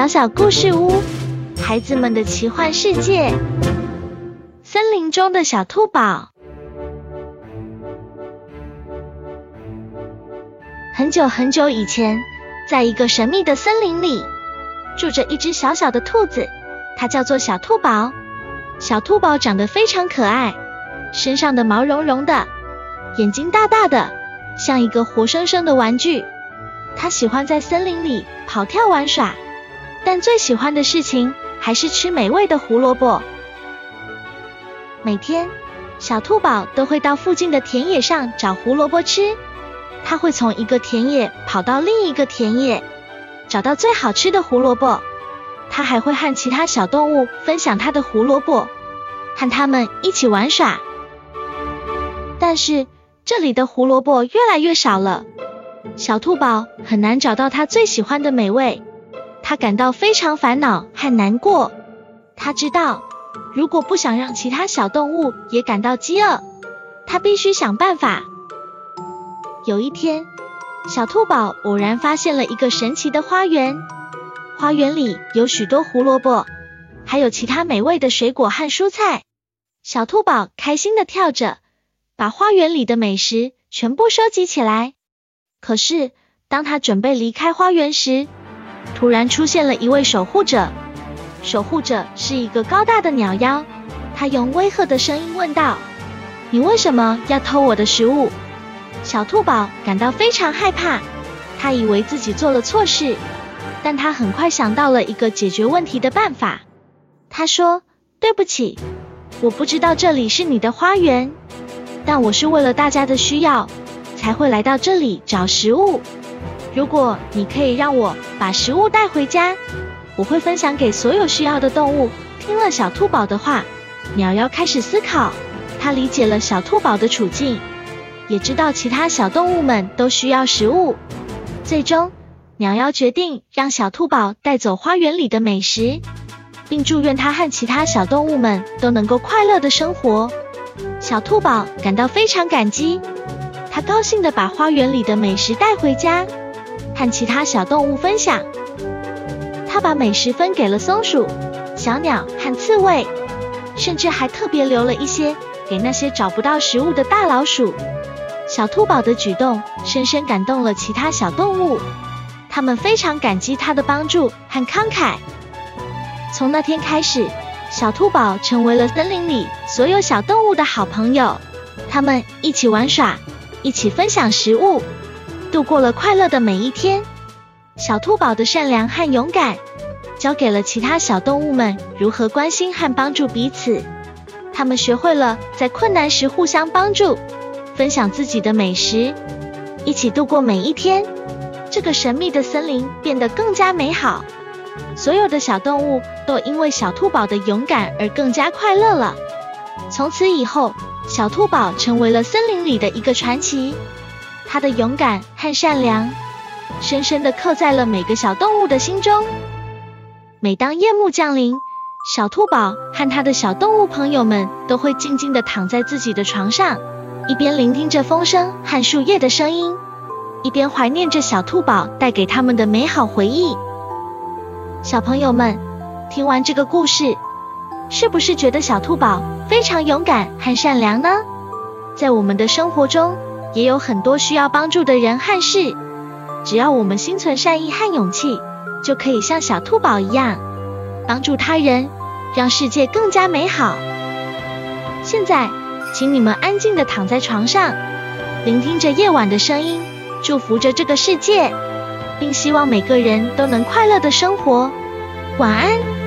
小小故事屋，孩子们的奇幻世界。森林中的小兔宝。很久很久以前，在一个神秘的森林里，住着一只小小的兔子，它叫做小兔宝。小兔宝长得非常可爱，身上的毛茸茸的，眼睛大大的，像一个活生生的玩具。它喜欢在森林里跑跳玩耍。但最喜欢的事情还是吃美味的胡萝卜。每天，小兔宝都会到附近的田野上找胡萝卜吃。它会从一个田野跑到另一个田野，找到最好吃的胡萝卜。它还会和其他小动物分享它的胡萝卜，和它们一起玩耍。但是这里的胡萝卜越来越少了，小兔宝很难找到它最喜欢的美味。他感到非常烦恼和难过。他知道，如果不想让其他小动物也感到饥饿，他必须想办法。有一天，小兔宝偶然发现了一个神奇的花园，花园里有许多胡萝卜，还有其他美味的水果和蔬菜。小兔宝开心的跳着，把花园里的美食全部收集起来。可是，当他准备离开花园时，突然出现了一位守护者，守护者是一个高大的鸟妖，他用威吓的声音问道：“你为什么要偷我的食物？”小兔宝感到非常害怕，他以为自己做了错事，但他很快想到了一个解决问题的办法。他说：“对不起，我不知道这里是你的花园，但我是为了大家的需要才会来到这里找食物。”如果你可以让我把食物带回家，我会分享给所有需要的动物。听了小兔宝的话，鸟妖开始思考，他理解了小兔宝的处境，也知道其他小动物们都需要食物。最终，鸟妖决定让小兔宝带走花园里的美食，并祝愿他和其他小动物们都能够快乐的生活。小兔宝感到非常感激，他高兴的把花园里的美食带回家。和其他小动物分享，他把美食分给了松鼠、小鸟和刺猬，甚至还特别留了一些给那些找不到食物的大老鼠。小兔宝的举动深深感动了其他小动物，他们非常感激他的帮助和慷慨。从那天开始，小兔宝成为了森林里所有小动物的好朋友，他们一起玩耍，一起分享食物。度过了快乐的每一天，小兔宝的善良和勇敢，教给了其他小动物们如何关心和帮助彼此。他们学会了在困难时互相帮助，分享自己的美食，一起度过每一天。这个神秘的森林变得更加美好，所有的小动物都因为小兔宝的勇敢而更加快乐了。从此以后，小兔宝成为了森林里的一个传奇。他的勇敢和善良，深深的刻在了每个小动物的心中。每当夜幕降临，小兔宝和他的小动物朋友们都会静静的躺在自己的床上，一边聆听着风声和树叶的声音，一边怀念着小兔宝带给他们的美好回忆。小朋友们，听完这个故事，是不是觉得小兔宝非常勇敢和善良呢？在我们的生活中，也有很多需要帮助的人和事，只要我们心存善意和勇气，就可以像小兔宝一样，帮助他人，让世界更加美好。现在，请你们安静的躺在床上，聆听着夜晚的声音，祝福着这个世界，并希望每个人都能快乐的生活。晚安。